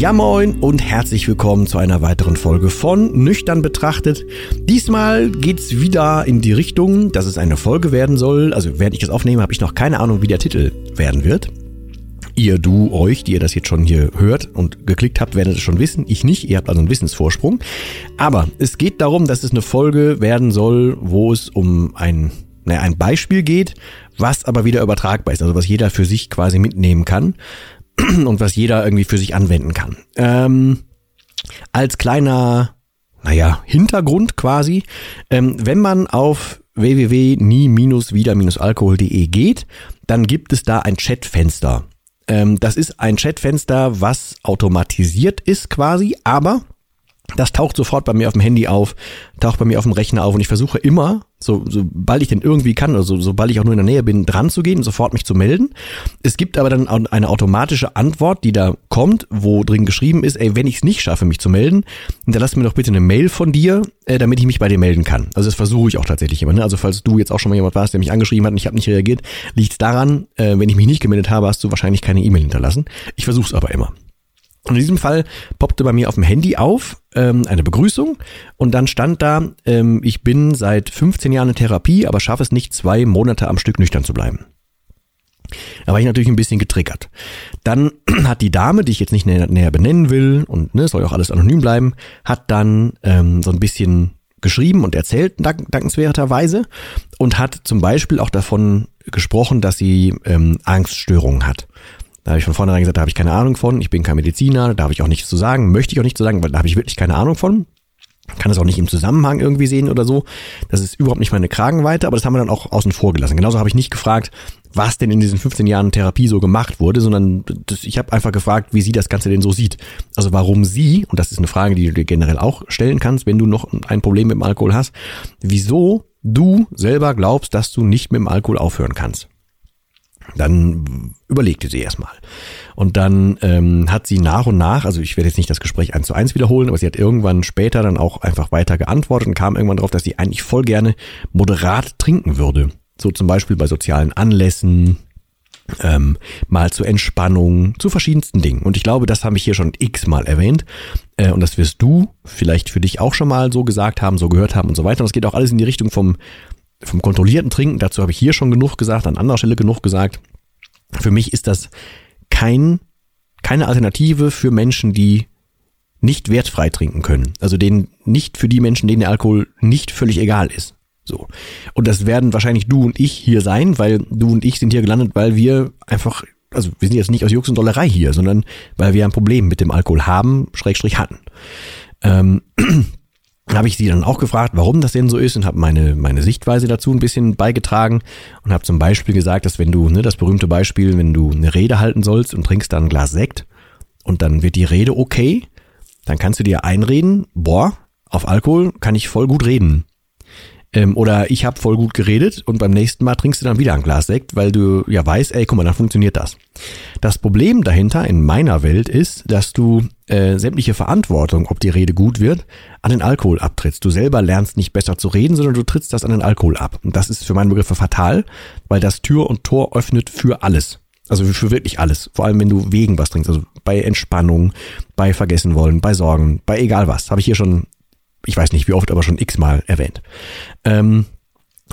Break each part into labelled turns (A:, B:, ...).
A: Ja moin und herzlich willkommen zu einer weiteren Folge von Nüchtern betrachtet. Diesmal geht's wieder in die Richtung, dass es eine Folge werden soll. Also während ich das aufnehme, habe ich noch keine Ahnung, wie der Titel werden wird. Ihr, du, euch, die ihr das jetzt schon hier hört und geklickt habt, werdet es schon wissen. Ich nicht. Ihr habt also einen Wissensvorsprung. Aber es geht darum, dass es eine Folge werden soll, wo es um ein, naja, ein Beispiel geht, was aber wieder übertragbar ist. Also was jeder für sich quasi mitnehmen kann und was jeder irgendwie für sich anwenden kann. Ähm, als kleiner, naja, Hintergrund quasi, ähm, wenn man auf www.nie-wieder-alkohol.de geht, dann gibt es da ein Chatfenster. Ähm, das ist ein Chatfenster, was automatisiert ist quasi, aber das taucht sofort bei mir auf dem Handy auf, taucht bei mir auf dem Rechner auf und ich versuche immer, so, sobald ich denn irgendwie kann, oder so, sobald ich auch nur in der Nähe bin, dran zu gehen, sofort mich zu melden. Es gibt aber dann eine automatische Antwort, die da kommt, wo drin geschrieben ist, ey, wenn ich es nicht schaffe, mich zu melden, hinterlass mir doch bitte eine Mail von dir, äh, damit ich mich bei dir melden kann. Also das versuche ich auch tatsächlich immer. Ne? Also falls du jetzt auch schon mal jemand warst, der mich angeschrieben hat und ich habe nicht reagiert, liegt daran, äh, wenn ich mich nicht gemeldet habe, hast du wahrscheinlich keine E-Mail hinterlassen. Ich versuche es aber immer. Und in diesem Fall poppte bei mir auf dem Handy auf ähm, eine Begrüßung und dann stand da, ähm, ich bin seit 15 Jahren in Therapie, aber schaffe es nicht, zwei Monate am Stück nüchtern zu bleiben. Da war ich natürlich ein bisschen getriggert. Dann hat die Dame, die ich jetzt nicht näher, näher benennen will und ne, soll auch alles anonym bleiben, hat dann ähm, so ein bisschen geschrieben und erzählt, dank, dankenswerterweise, und hat zum Beispiel auch davon gesprochen, dass sie ähm, Angststörungen hat. Da habe ich von vornherein gesagt, da habe ich keine Ahnung von, ich bin kein Mediziner, da darf ich auch nichts zu sagen, möchte ich auch nichts zu sagen, weil da habe ich wirklich keine Ahnung von. Kann es auch nicht im Zusammenhang irgendwie sehen oder so. Das ist überhaupt nicht meine Kragenweite, aber das haben wir dann auch außen vor gelassen. Genauso habe ich nicht gefragt, was denn in diesen 15 Jahren Therapie so gemacht wurde, sondern das, ich habe einfach gefragt, wie sie das Ganze denn so sieht. Also warum sie, und das ist eine Frage, die du dir generell auch stellen kannst, wenn du noch ein Problem mit dem Alkohol hast, wieso du selber glaubst, dass du nicht mit dem Alkohol aufhören kannst. Dann überlegte sie erstmal. Und dann ähm, hat sie nach und nach, also ich werde jetzt nicht das Gespräch eins zu eins wiederholen, aber sie hat irgendwann später dann auch einfach weiter geantwortet und kam irgendwann drauf, dass sie eigentlich voll gerne moderat trinken würde. So zum Beispiel bei sozialen Anlässen, ähm, mal zur Entspannung, zu verschiedensten Dingen. Und ich glaube, das habe ich hier schon x-mal erwähnt. Äh, und das wirst du vielleicht für dich auch schon mal so gesagt haben, so gehört haben und so weiter. Und es geht auch alles in die Richtung vom vom kontrollierten Trinken, dazu habe ich hier schon genug gesagt, an anderer Stelle genug gesagt. Für mich ist das kein, keine Alternative für Menschen, die nicht wertfrei trinken können. Also denen nicht für die Menschen, denen der Alkohol nicht völlig egal ist. So. Und das werden wahrscheinlich du und ich hier sein, weil du und ich sind hier gelandet, weil wir einfach, also wir sind jetzt nicht aus Jux und Dollerei hier, sondern weil wir ein Problem mit dem Alkohol haben, Schrägstrich hatten. Ähm, habe ich sie dann auch gefragt, warum das denn so ist und habe meine, meine Sichtweise dazu ein bisschen beigetragen und habe zum Beispiel gesagt, dass wenn du, ne, das berühmte Beispiel, wenn du eine Rede halten sollst und trinkst dann ein Glas Sekt und dann wird die Rede okay, dann kannst du dir einreden, boah, auf Alkohol kann ich voll gut reden. Ähm, oder ich habe voll gut geredet und beim nächsten Mal trinkst du dann wieder ein Glas Sekt, weil du ja weißt, ey, guck mal, dann funktioniert das. Das Problem dahinter in meiner Welt ist, dass du äh, sämtliche Verantwortung, ob die Rede gut wird, an den Alkohol abtrittst. Du selber lernst nicht besser zu reden, sondern du trittst das an den Alkohol ab. Und das ist für meine Begriffe fatal, weil das Tür und Tor öffnet für alles. Also für wirklich alles. Vor allem, wenn du wegen was trinkst. Also bei Entspannung, bei Vergessen wollen, bei Sorgen, bei egal was. Habe ich hier schon ich weiß nicht wie oft, aber schon x-mal erwähnt. Ähm,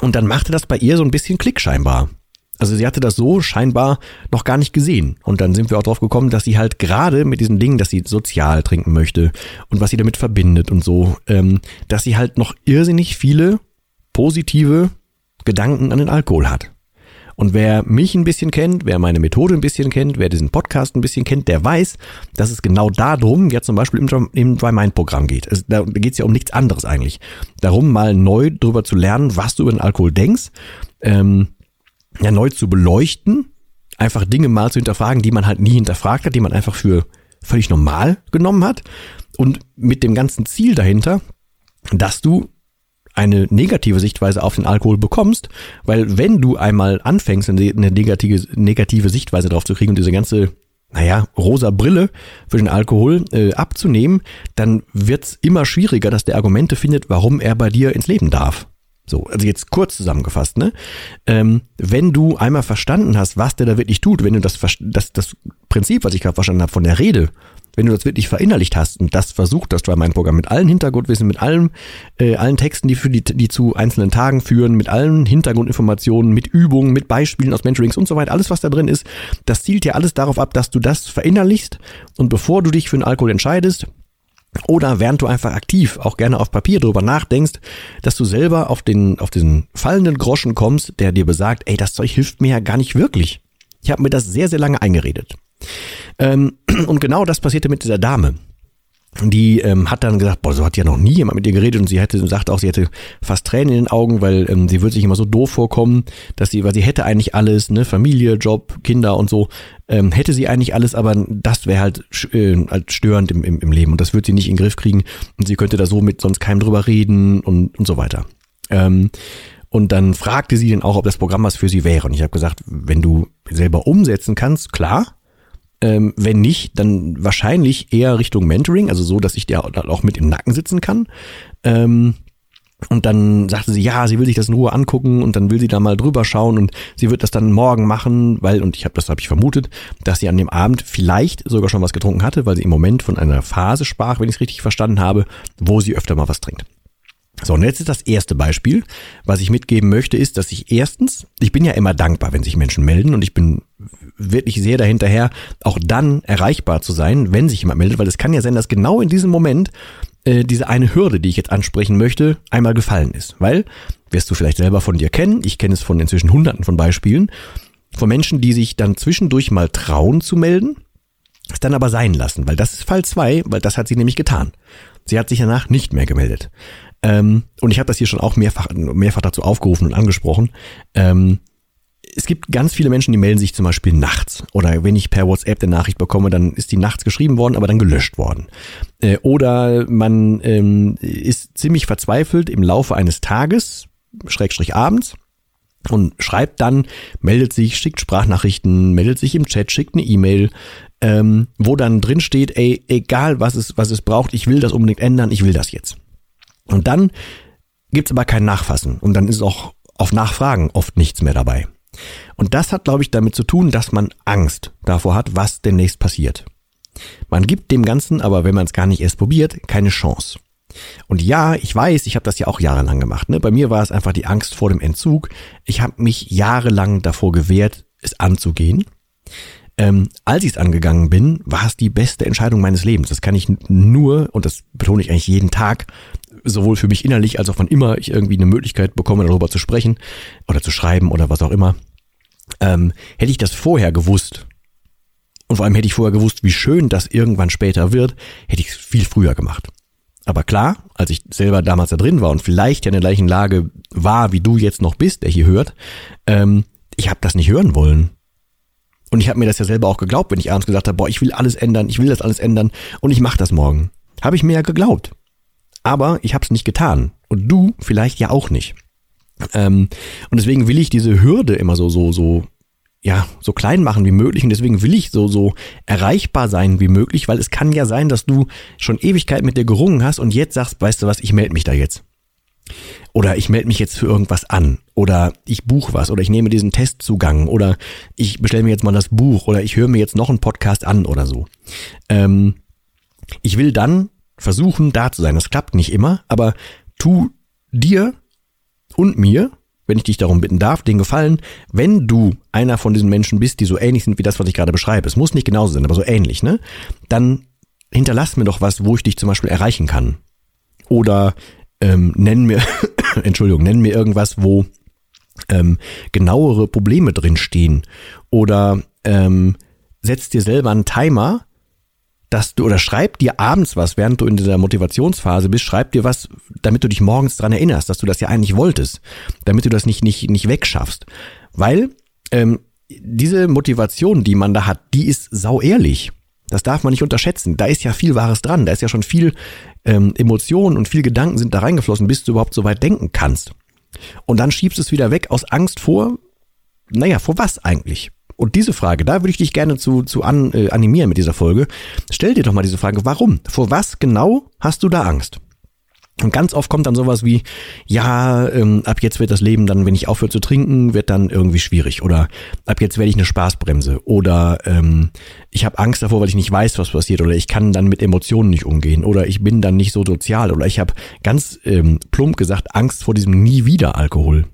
A: und dann machte das bei ihr so ein bisschen Klick scheinbar. Also sie hatte das so scheinbar noch gar nicht gesehen. Und dann sind wir auch drauf gekommen, dass sie halt gerade mit diesen Dingen, dass sie sozial trinken möchte und was sie damit verbindet und so, ähm, dass sie halt noch irrsinnig viele positive Gedanken an den Alkohol hat. Und wer mich ein bisschen kennt, wer meine Methode ein bisschen kennt, wer diesen Podcast ein bisschen kennt, der weiß, dass es genau darum ja zum Beispiel im, im Dry Mind Programm geht. Es, da geht es ja um nichts anderes eigentlich. Darum mal neu drüber zu lernen, was du über den Alkohol denkst, ähm, ja neu zu beleuchten, einfach Dinge mal zu hinterfragen, die man halt nie hinterfragt hat, die man einfach für völlig normal genommen hat und mit dem ganzen Ziel dahinter, dass du eine negative Sichtweise auf den Alkohol bekommst, weil wenn du einmal anfängst, eine negative, negative Sichtweise drauf zu kriegen und diese ganze, naja, rosa Brille für den Alkohol äh, abzunehmen, dann wird's immer schwieriger, dass der Argumente findet, warum er bei dir ins Leben darf. So, also jetzt kurz zusammengefasst, ne? Ähm, wenn du einmal verstanden hast, was der da wirklich tut, wenn du das, das, das Prinzip, was ich gerade verstanden habe von der Rede, wenn du das wirklich verinnerlicht hast und das versucht, das Dry Mind Programm mit allen Hintergrundwissen, mit allem, äh, allen Texten, die für die, die zu einzelnen Tagen führen, mit allen Hintergrundinformationen, mit Übungen, mit Beispielen aus Mentorings und so weiter, alles was da drin ist, das zielt ja alles darauf ab, dass du das verinnerlichst und bevor du dich für den Alkohol entscheidest, oder während du einfach aktiv auch gerne auf Papier drüber nachdenkst, dass du selber auf den, auf diesen fallenden Groschen kommst, der dir besagt, ey, das Zeug hilft mir ja gar nicht wirklich. Ich habe mir das sehr, sehr lange eingeredet. Ähm, und genau das passierte mit dieser Dame. Die ähm, hat dann gesagt, boah, so hat ja noch nie jemand mit ihr geredet und sie hätte, sagt auch, sie hätte fast Tränen in den Augen, weil ähm, sie würde sich immer so doof vorkommen, dass sie, weil sie hätte eigentlich alles, ne, Familie, Job, Kinder und so, ähm, hätte sie eigentlich alles, aber das wäre halt, äh, störend im, im, im Leben und das würde sie nicht in den Griff kriegen und sie könnte da so mit sonst keinem drüber reden und, und so weiter. Ähm, und dann fragte sie dann auch, ob das Programm was für sie wäre. Und ich habe gesagt, wenn du selber umsetzen kannst, klar, ähm, wenn nicht, dann wahrscheinlich eher Richtung Mentoring, also so, dass ich dir auch mit im Nacken sitzen kann. Ähm, und dann sagte sie, ja, sie will sich das in Ruhe angucken und dann will sie da mal drüber schauen und sie wird das dann morgen machen, weil, und ich habe das habe ich vermutet, dass sie an dem Abend vielleicht sogar schon was getrunken hatte, weil sie im Moment von einer Phase sprach, wenn ich es richtig verstanden habe, wo sie öfter mal was trinkt. So, und jetzt ist das erste Beispiel. Was ich mitgeben möchte, ist, dass ich erstens, ich bin ja immer dankbar, wenn sich Menschen melden und ich bin wirklich sehr dahinterher, auch dann erreichbar zu sein, wenn sich jemand meldet, weil es kann ja sein, dass genau in diesem Moment äh, diese eine Hürde, die ich jetzt ansprechen möchte, einmal gefallen ist. Weil, wirst du vielleicht selber von dir kennen, ich kenne es von inzwischen hunderten von Beispielen, von Menschen, die sich dann zwischendurch mal trauen zu melden, es dann aber sein lassen, weil das ist Fall zwei, weil das hat sie nämlich getan. Sie hat sich danach nicht mehr gemeldet. Ähm, und ich habe das hier schon auch mehrfach, mehrfach dazu aufgerufen und angesprochen. Ähm, es gibt ganz viele Menschen, die melden sich zum Beispiel nachts. Oder wenn ich per WhatsApp eine Nachricht bekomme, dann ist die nachts geschrieben worden, aber dann gelöscht worden. Äh, oder man ähm, ist ziemlich verzweifelt im Laufe eines Tages, Schrägstrich abends, und schreibt dann, meldet sich, schickt Sprachnachrichten, meldet sich im Chat, schickt eine E-Mail, ähm, wo dann drin steht, ey, egal was es, was es braucht, ich will das unbedingt ändern, ich will das jetzt. Und dann gibt's aber kein Nachfassen und dann ist auch auf Nachfragen oft nichts mehr dabei. Und das hat, glaube ich, damit zu tun, dass man Angst davor hat, was demnächst passiert. Man gibt dem Ganzen aber, wenn man es gar nicht erst probiert, keine Chance. Und ja, ich weiß, ich habe das ja auch jahrelang gemacht. Ne? Bei mir war es einfach die Angst vor dem Entzug. Ich habe mich jahrelang davor gewehrt, es anzugehen. Ähm, als ich es angegangen bin, war es die beste Entscheidung meines Lebens. Das kann ich nur, und das betone ich eigentlich jeden Tag, sowohl für mich innerlich als auch wann immer ich irgendwie eine Möglichkeit bekomme, darüber zu sprechen oder zu schreiben oder was auch immer. Ähm, hätte ich das vorher gewusst, und vor allem hätte ich vorher gewusst, wie schön das irgendwann später wird, hätte ich es viel früher gemacht. Aber klar, als ich selber damals da drin war und vielleicht ja in der gleichen Lage war, wie du jetzt noch bist, der hier hört, ähm, ich habe das nicht hören wollen. Und ich habe mir das ja selber auch geglaubt, wenn ich abends gesagt habe, boah, ich will alles ändern, ich will das alles ändern und ich mache das morgen. Habe ich mir ja geglaubt. Aber ich habe es nicht getan. Und du vielleicht ja auch nicht. Ähm, und deswegen will ich diese Hürde immer so, so, so, ja, so klein machen wie möglich. Und deswegen will ich so, so erreichbar sein wie möglich, weil es kann ja sein, dass du schon Ewigkeit mit dir gerungen hast und jetzt sagst, weißt du was, ich melde mich da jetzt. Oder ich melde mich jetzt für irgendwas an. Oder ich buche was. Oder ich nehme diesen Testzugang. Oder ich bestelle mir jetzt mal das Buch. Oder ich höre mir jetzt noch einen Podcast an oder so. Ähm, ich will dann versuchen, da zu sein. Das klappt nicht immer, aber tu dir und mir, wenn ich dich darum bitten darf, den Gefallen, wenn du einer von diesen Menschen bist, die so ähnlich sind wie das, was ich gerade beschreibe, es muss nicht genauso sein, aber so ähnlich, ne? Dann hinterlass mir doch was, wo ich dich zum Beispiel erreichen kann. Oder ähm, nenn mir, Entschuldigung, nenn mir irgendwas, wo ähm, genauere Probleme drin stehen. Oder ähm, setz dir selber einen Timer, dass du oder schreib dir abends was, während du in dieser Motivationsphase bist, schreib dir was, damit du dich morgens dran erinnerst, dass du das ja eigentlich wolltest, damit du das nicht nicht nicht wegschaffst, weil ähm, diese Motivation, die man da hat, die ist sau ehrlich. Das darf man nicht unterschätzen. Da ist ja viel Wahres dran. Da ist ja schon viel ähm, Emotionen und viel Gedanken sind da reingeflossen, bis du überhaupt so weit denken kannst. Und dann schiebst du es wieder weg aus Angst vor, naja, vor was eigentlich? Und diese Frage, da würde ich dich gerne zu, zu an, äh, animieren mit dieser Folge. Stell dir doch mal diese Frage, warum? Vor was genau hast du da Angst? Und ganz oft kommt dann sowas wie, ja, ähm, ab jetzt wird das Leben dann, wenn ich aufhöre zu trinken, wird dann irgendwie schwierig. Oder ab jetzt werde ich eine Spaßbremse. Oder ähm, ich habe Angst davor, weil ich nicht weiß, was passiert. Oder ich kann dann mit Emotionen nicht umgehen. Oder ich bin dann nicht so sozial. Oder ich habe ganz ähm, plump gesagt Angst vor diesem nie wieder Alkohol.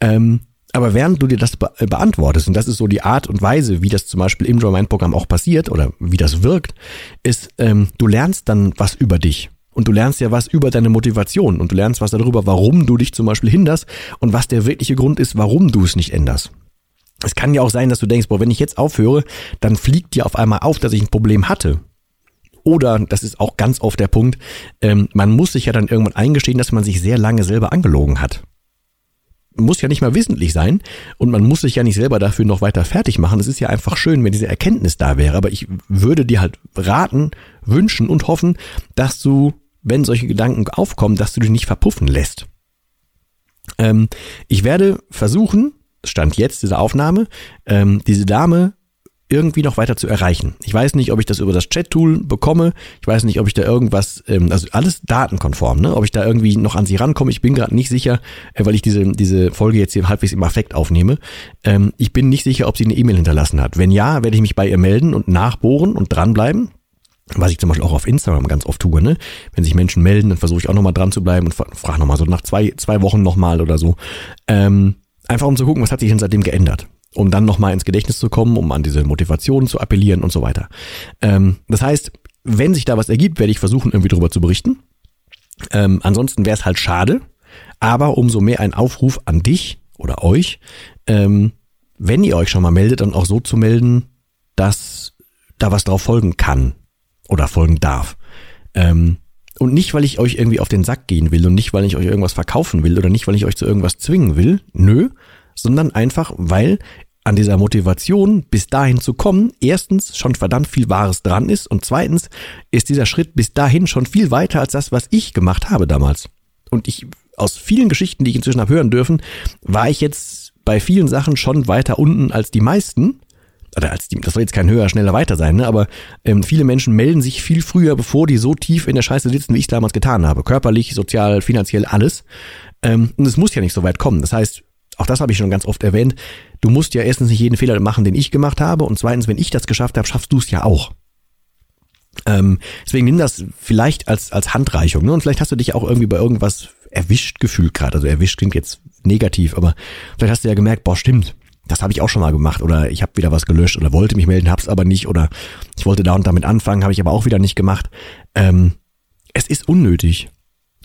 A: Ähm, aber während du dir das be beantwortest, und das ist so die Art und Weise, wie das zum Beispiel im Joy Mind Programm auch passiert oder wie das wirkt, ist, ähm, du lernst dann was über dich. Und du lernst ja was über deine Motivation und du lernst was darüber, warum du dich zum Beispiel hinderst und was der wirkliche Grund ist, warum du es nicht änderst. Es kann ja auch sein, dass du denkst, boah, wenn ich jetzt aufhöre, dann fliegt dir auf einmal auf, dass ich ein Problem hatte. Oder, das ist auch ganz oft der Punkt, ähm, man muss sich ja dann irgendwann eingestehen, dass man sich sehr lange selber angelogen hat muss ja nicht mal wissentlich sein und man muss sich ja nicht selber dafür noch weiter fertig machen. Es ist ja einfach schön, wenn diese Erkenntnis da wäre. Aber ich würde dir halt raten, wünschen und hoffen, dass du, wenn solche Gedanken aufkommen, dass du dich nicht verpuffen lässt. Ähm, ich werde versuchen, Stand jetzt dieser Aufnahme, ähm, diese Dame irgendwie noch weiter zu erreichen. Ich weiß nicht, ob ich das über das Chat-Tool bekomme. Ich weiß nicht, ob ich da irgendwas, ähm, also alles datenkonform, ne? Ob ich da irgendwie noch an sie rankomme. Ich bin gerade nicht sicher, äh, weil ich diese, diese Folge jetzt hier halbwegs im Affekt aufnehme. Ähm, ich bin nicht sicher, ob sie eine E-Mail hinterlassen hat. Wenn ja, werde ich mich bei ihr melden und nachbohren und dranbleiben. Was ich zum Beispiel auch auf Instagram ganz oft tue, ne? Wenn sich Menschen melden, dann versuche ich auch nochmal dran zu bleiben und frage nochmal so nach zwei, zwei Wochen nochmal oder so. Ähm, einfach um zu gucken, was hat sich denn seitdem geändert um dann nochmal ins Gedächtnis zu kommen, um an diese Motivation zu appellieren und so weiter. Ähm, das heißt, wenn sich da was ergibt, werde ich versuchen, irgendwie darüber zu berichten. Ähm, ansonsten wäre es halt schade, aber umso mehr ein Aufruf an dich oder euch, ähm, wenn ihr euch schon mal meldet, dann auch so zu melden, dass da was drauf folgen kann oder folgen darf. Ähm, und nicht, weil ich euch irgendwie auf den Sack gehen will und nicht, weil ich euch irgendwas verkaufen will oder nicht, weil ich euch zu irgendwas zwingen will. Nö, sondern einfach, weil an dieser Motivation bis dahin zu kommen, erstens schon verdammt viel Wahres dran ist und zweitens ist dieser Schritt bis dahin schon viel weiter als das, was ich gemacht habe damals. Und ich, aus vielen Geschichten, die ich inzwischen habe hören dürfen, war ich jetzt bei vielen Sachen schon weiter unten als die meisten. Oder als die, das soll jetzt kein höher, schneller weiter sein, ne? aber ähm, viele Menschen melden sich viel früher, bevor die so tief in der Scheiße sitzen, wie ich es damals getan habe. Körperlich, sozial, finanziell, alles. Ähm, und es muss ja nicht so weit kommen. Das heißt, auch das habe ich schon ganz oft erwähnt, du musst ja erstens nicht jeden Fehler machen, den ich gemacht habe und zweitens, wenn ich das geschafft habe, schaffst du es ja auch. Ähm, deswegen nimm das vielleicht als, als Handreichung. Ne? Und vielleicht hast du dich auch irgendwie bei irgendwas erwischt gefühlt gerade. Also erwischt klingt jetzt negativ, aber vielleicht hast du ja gemerkt, boah, stimmt, das habe ich auch schon mal gemacht oder ich habe wieder was gelöscht oder wollte mich melden, hab's aber nicht oder ich wollte da und damit anfangen, habe ich aber auch wieder nicht gemacht. Ähm, es ist unnötig.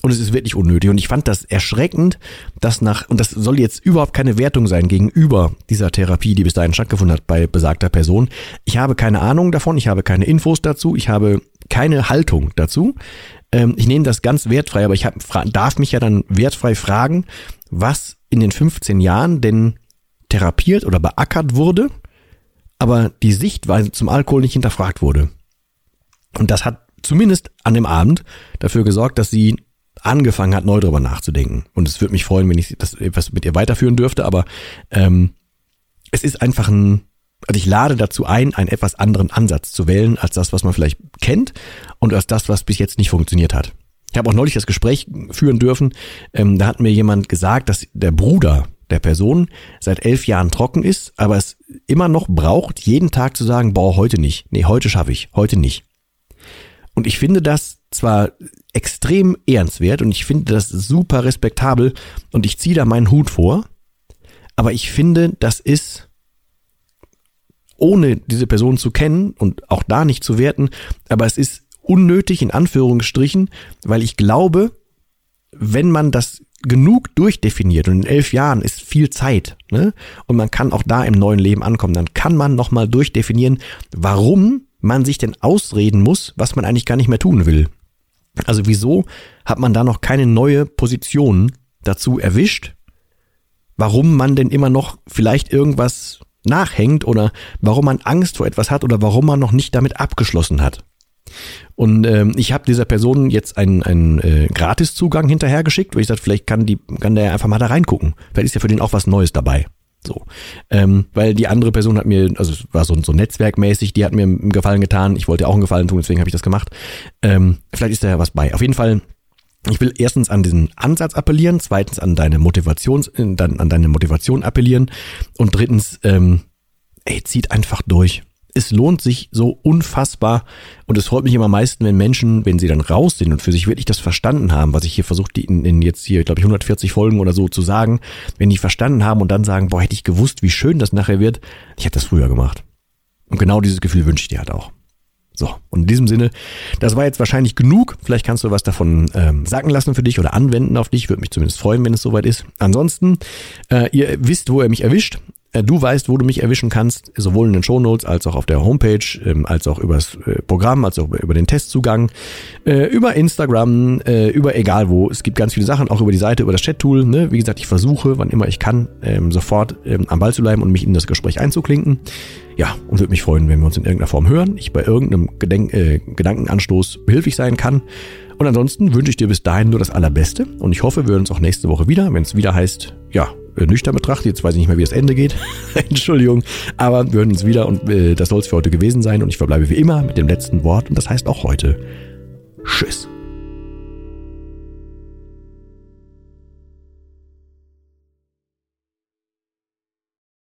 A: Und es ist wirklich unnötig. Und ich fand das erschreckend, dass nach, und das soll jetzt überhaupt keine Wertung sein gegenüber dieser Therapie, die bis dahin stattgefunden hat bei besagter Person. Ich habe keine Ahnung davon, ich habe keine Infos dazu, ich habe keine Haltung dazu. Ähm, ich nehme das ganz wertfrei, aber ich hab, darf mich ja dann wertfrei fragen, was in den 15 Jahren denn therapiert oder beackert wurde, aber die Sichtweise zum Alkohol nicht hinterfragt wurde. Und das hat zumindest an dem Abend dafür gesorgt, dass sie angefangen hat, neu darüber nachzudenken. Und es würde mich freuen, wenn ich das etwas mit ihr weiterführen dürfte, aber ähm, es ist einfach ein, also ich lade dazu ein, einen etwas anderen Ansatz zu wählen, als das, was man vielleicht kennt und als das, was bis jetzt nicht funktioniert hat. Ich habe auch neulich das Gespräch führen dürfen, ähm, da hat mir jemand gesagt, dass der Bruder der Person seit elf Jahren trocken ist, aber es immer noch braucht, jeden Tag zu sagen, boah, heute nicht. Nee, heute schaffe ich, heute nicht. Und ich finde das zwar extrem ehrenswert und ich finde das super respektabel und ich ziehe da meinen Hut vor, aber ich finde, das ist ohne diese Person zu kennen und auch da nicht zu werten, aber es ist unnötig in Anführungsstrichen, weil ich glaube, wenn man das genug durchdefiniert und in elf Jahren ist viel Zeit ne? und man kann auch da im neuen Leben ankommen, dann kann man nochmal durchdefinieren, warum man sich denn ausreden muss, was man eigentlich gar nicht mehr tun will. Also wieso hat man da noch keine neue Position dazu erwischt? Warum man denn immer noch vielleicht irgendwas nachhängt oder warum man Angst vor etwas hat oder warum man noch nicht damit abgeschlossen hat. Und ähm, ich habe dieser Person jetzt einen, einen äh, Gratiszugang hinterhergeschickt, weil ich sagte, vielleicht kann, die, kann der einfach mal da reingucken. Vielleicht ist ja für den auch was Neues dabei. So. Ähm, weil die andere Person hat mir, also es war so, so netzwerkmäßig, die hat mir einen Gefallen getan. Ich wollte auch einen Gefallen tun, deswegen habe ich das gemacht. Ähm, vielleicht ist da ja was bei. Auf jeden Fall ich will erstens an diesen Ansatz appellieren, zweitens an deine Motivation, äh, an deine Motivation appellieren und drittens, ähm, ey, zieht einfach durch. Es lohnt sich so unfassbar und es freut mich immer am meisten, wenn Menschen, wenn sie dann raus sind und für sich wirklich das verstanden haben, was ich hier versucht, in, in jetzt hier, glaube ich, 140 Folgen oder so zu sagen, wenn die verstanden haben und dann sagen, boah, hätte ich gewusst, wie schön das nachher wird, ich hätte das früher gemacht. Und genau dieses Gefühl wünsche ich dir halt auch. So, und in diesem Sinne, das war jetzt wahrscheinlich genug. Vielleicht kannst du was davon ähm, sacken lassen für dich oder anwenden auf dich. Würde mich zumindest freuen, wenn es soweit ist. Ansonsten, äh, ihr wisst, wo ihr mich erwischt. Äh, du weißt, wo du mich erwischen kannst, sowohl in den Shownotes als auch auf der Homepage, ähm, als auch übers äh, Programm, als auch über den Testzugang, äh, über Instagram, über egal wo. Es gibt ganz viele Sachen, auch über die Seite, über das Chat-Tool. Ne? Wie gesagt, ich versuche, wann immer ich kann, ähm, sofort ähm, am Ball zu bleiben und mich in das Gespräch einzuklinken. Ja, und würde mich freuen, wenn wir uns in irgendeiner Form hören, ich bei irgendeinem Gedenk äh, Gedankenanstoß behilflich sein kann. Und ansonsten wünsche ich dir bis dahin nur das Allerbeste und ich hoffe, wir hören uns auch nächste Woche wieder, wenn es wieder heißt, ja, nüchtern betrachtet. Jetzt weiß ich nicht mehr, wie das Ende geht. Entschuldigung. Aber wir hören uns wieder und äh, das soll es für heute gewesen sein. Und ich verbleibe wie immer mit dem letzten Wort und das heißt auch heute Tschüss.